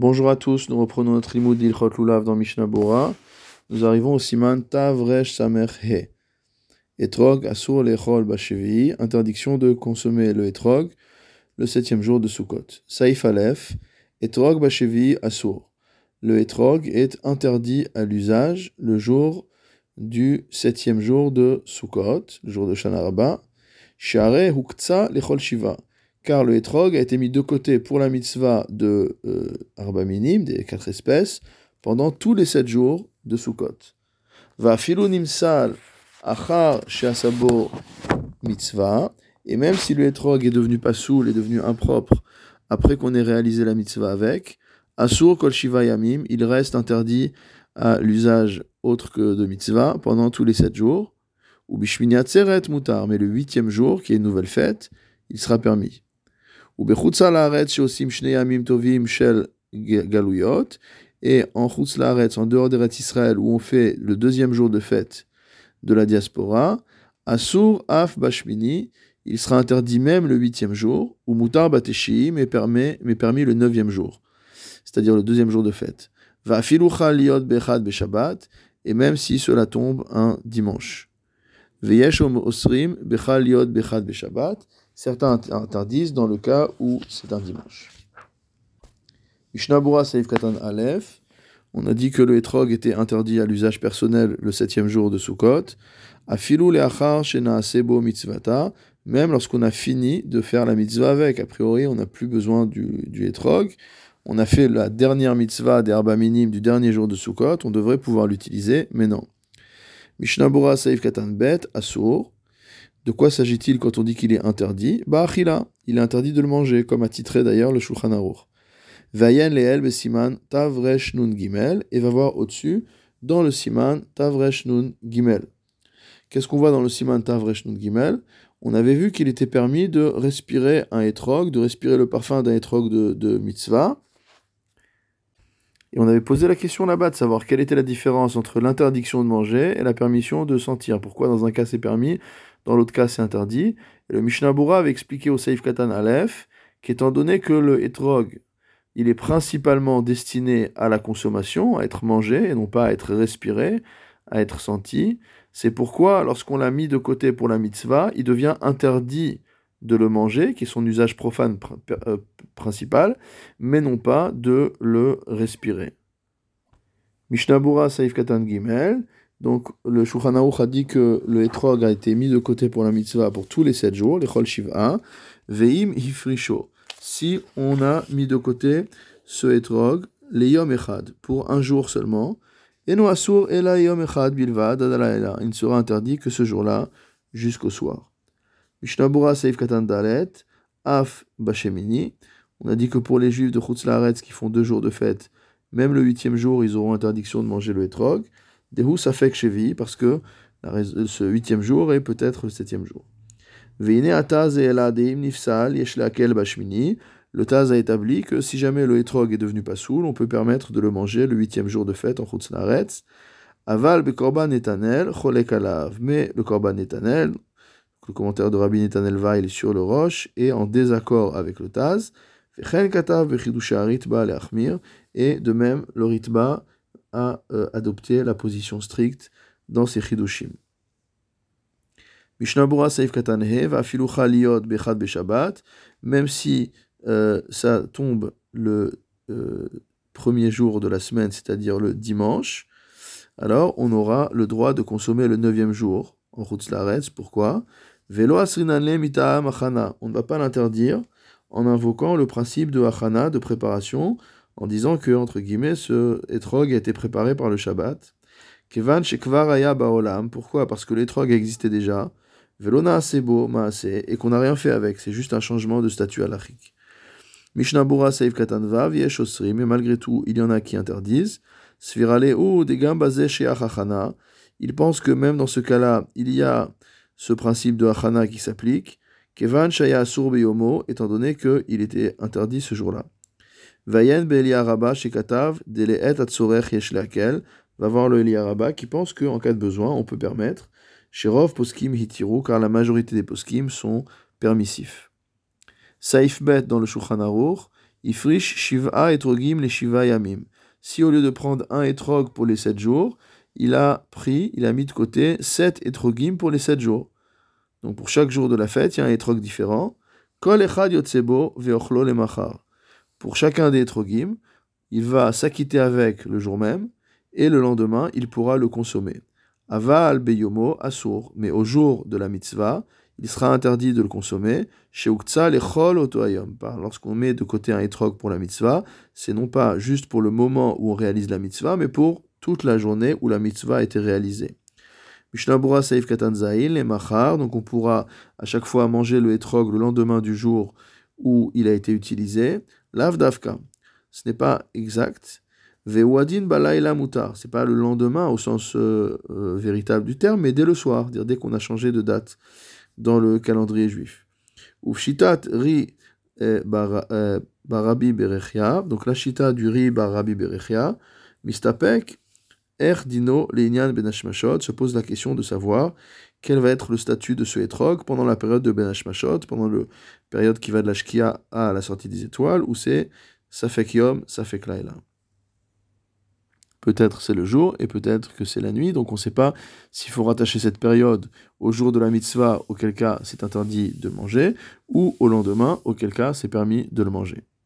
Bonjour à tous, nous reprenons notre limoud d'Ilchot Lulav dans Mishnah Bora. Nous arrivons au siman Tavresh Samer He. Etrog Asur Lechol Bashevi, interdiction de consommer le etrog le septième jour de Sukkot. Saif Aleph, Etrog Bashevi Asur. Le etrog est interdit à l'usage le jour du septième jour de Sukkot, le jour de Shanaraba. Share Huktsa Lechol Shiva car le etrog a été mis de côté pour la mitzvah de euh, Arba Minim, des quatre espèces, pendant tous les sept jours de Sukkot. Va nimsal achar sheasabo mitzvah, et même si le etrog est devenu pas soul, est devenu impropre, après qu'on ait réalisé la mitzvah avec, asur kol shiva yamim, il reste interdit à l'usage autre que de mitzvah pendant tous les sept jours. Ou bishmini mutar, mais le huitième jour, qui est une nouvelle fête, il sera permis. Et en Chutz en dehors d'Eretz Israël, où on fait le deuxième jour de fête de la diaspora, Asur Af Bashmini, il sera interdit même le huitième jour, ou Mutar Bateshi, mais, permet, mais permis le neuvième jour, c'est-à-dire le deuxième jour de fête. Va Filucha Liot Bechad Beshabbat, et même si cela tombe un dimanche. Osrim Certains interdisent dans le cas où c'est un dimanche. On a dit que le etrog était interdit à l'usage personnel le septième jour de Sukkot. Afilu leachar shena sebo mitzvata. Même lorsqu'on a fini de faire la mitzvah avec. A priori, on n'a plus besoin du, du etrog. On a fait la dernière mitzvah des minimes du dernier jour de Sukkot. On devrait pouvoir l'utiliser, mais non. Mishnabura Saif Katan Bet Asur. De quoi s'agit-il quand on dit qu'il est interdit? Bah, il est interdit de le manger, comme a titré d'ailleurs le Shulchan Aruch. Vayen leel besiman tavresh nun gimel, et va voir au-dessus, dans le siman tavresh nun gimel. Qu'est-ce qu'on voit dans le siman tavresh nun gimel? On avait vu qu'il était permis de respirer un etrog, de respirer le parfum d'un etrog de, de mitzvah. On avait posé la question là-bas de savoir quelle était la différence entre l'interdiction de manger et la permission de sentir. Pourquoi dans un cas c'est permis dans l'autre cas c'est interdit. Le Mishnah Bura avait expliqué au Seif Katan Aleph qu'étant donné que le etrog, il est principalement destiné à la consommation, à être mangé et non pas à être respiré, à être senti, c'est pourquoi lorsqu'on l'a mis de côté pour la mitzvah, il devient interdit de le manger, qui est son usage profane euh, principal, mais non pas de le respirer. Mishnah Saif Katan Gimel, donc le Shulchan a dit que le etrog a été mis de côté pour la mitzvah pour tous les sept jours, les chol shiva, veim hifrisho. Si on a mis de côté ce etrog, les yom echad, pour un jour seulement, et no asur ela yom echad bilvad il ne sera interdit que ce jour-là, jusqu'au soir. Mishnabura seif katan dalet, af bashemini. On a dit que pour les juifs de Chutz qui font deux jours de fête, même le huitième jour, ils auront interdiction de manger le etrog. Dehu Safek Shevi, parce que ce huitième jour est peut-être le septième jour. Veine Ataz et Nifsal Yeshlakel Bashmini. Le Taz a établi que si jamais le etrog est devenu pas soul, on peut permettre de le manger le huitième jour de fête en Chutznaretz. Aval Bekorban Netanel, Cholek. Mais le Korban Netanel, le commentaire de Rabbi Netanel Vail sur le roche, est en désaccord avec le Taz. Et de même, le Ritba a euh, adopté la position stricte dans ses chidushim. Va liot même si euh, ça tombe le euh, premier jour de la semaine, c'est-à-dire le dimanche, alors on aura le droit de consommer le neuvième jour en Laretz. Pourquoi? Velo achana. On ne va pas l'interdire en invoquant le principe de achana, de préparation, en disant que, entre guillemets, ce etrog a été préparé par le Shabbat. Kevan shekvar baolam. Pourquoi? Parce que l'étrog existait déjà. Velona sebo maase. Et qu'on n'a rien fait avec. C'est juste un changement de statut halachique. Mishnabura seiv katanvav yesh osrim. Mais malgré tout, il y en a qui interdisent. Svirale ou degam chez achachana. Ils pensent que même dans ce cas-là, il y a ce principe de achana qui s'applique. Kevan shaya asur étant donné qu'il était interdit ce jour-là. Vayen Shekatav Deleet Atsorech va voir le Eliaraba qui pense qu'en cas de besoin, on peut permettre. Sherov Poskim Hitiru, car la majorité des Poskim sont permissifs. Saif Bet dans le Shulchan Ifrish shiva etrogim les shiva yamim. Si au lieu de prendre un etrog pour les sept jours, il a pris, il a mis de côté sept etrogim pour les sept jours. Donc pour chaque jour de la fête, il y a un etrog différent. Pour chacun des etrogim, il va s'acquitter avec le jour même, et le lendemain, il pourra le consommer. Aval beyomo asur. Mais au jour de la mitzvah, il sera interdit de le consommer. Lechol otoayom. Lorsqu'on met de côté un etrog pour la mitzvah, c'est non pas juste pour le moment où on réalise la mitzvah, mais pour toute la journée où la mitzvah a été réalisée. Mishnabura Saif Katanzail et Machar, donc on pourra à chaque fois manger le etrog le lendemain du jour où il a été utilisé. Lavdavka, ce n'est pas exact. Vewadin balayla mutar, c'est pas le lendemain au sens euh, euh, véritable du terme, mais dès le soir, dire dès qu'on a changé de date dans le calendrier juif. Ufshitat ri eh, barabi berechia, donc la shita du ri barabi berechia, mistapek Er Dino Leinian Ben se pose la question de savoir quel va être le statut de ce hétrog pendant la période de Ben pendant la période qui va de la Shkia à la sortie des étoiles, où c'est Safek Yom. Peut-être c'est le jour et peut-être que c'est la nuit, donc on ne sait pas s'il faut rattacher cette période au jour de la mitzvah, auquel cas c'est interdit de manger, ou au lendemain, auquel cas c'est permis de le manger.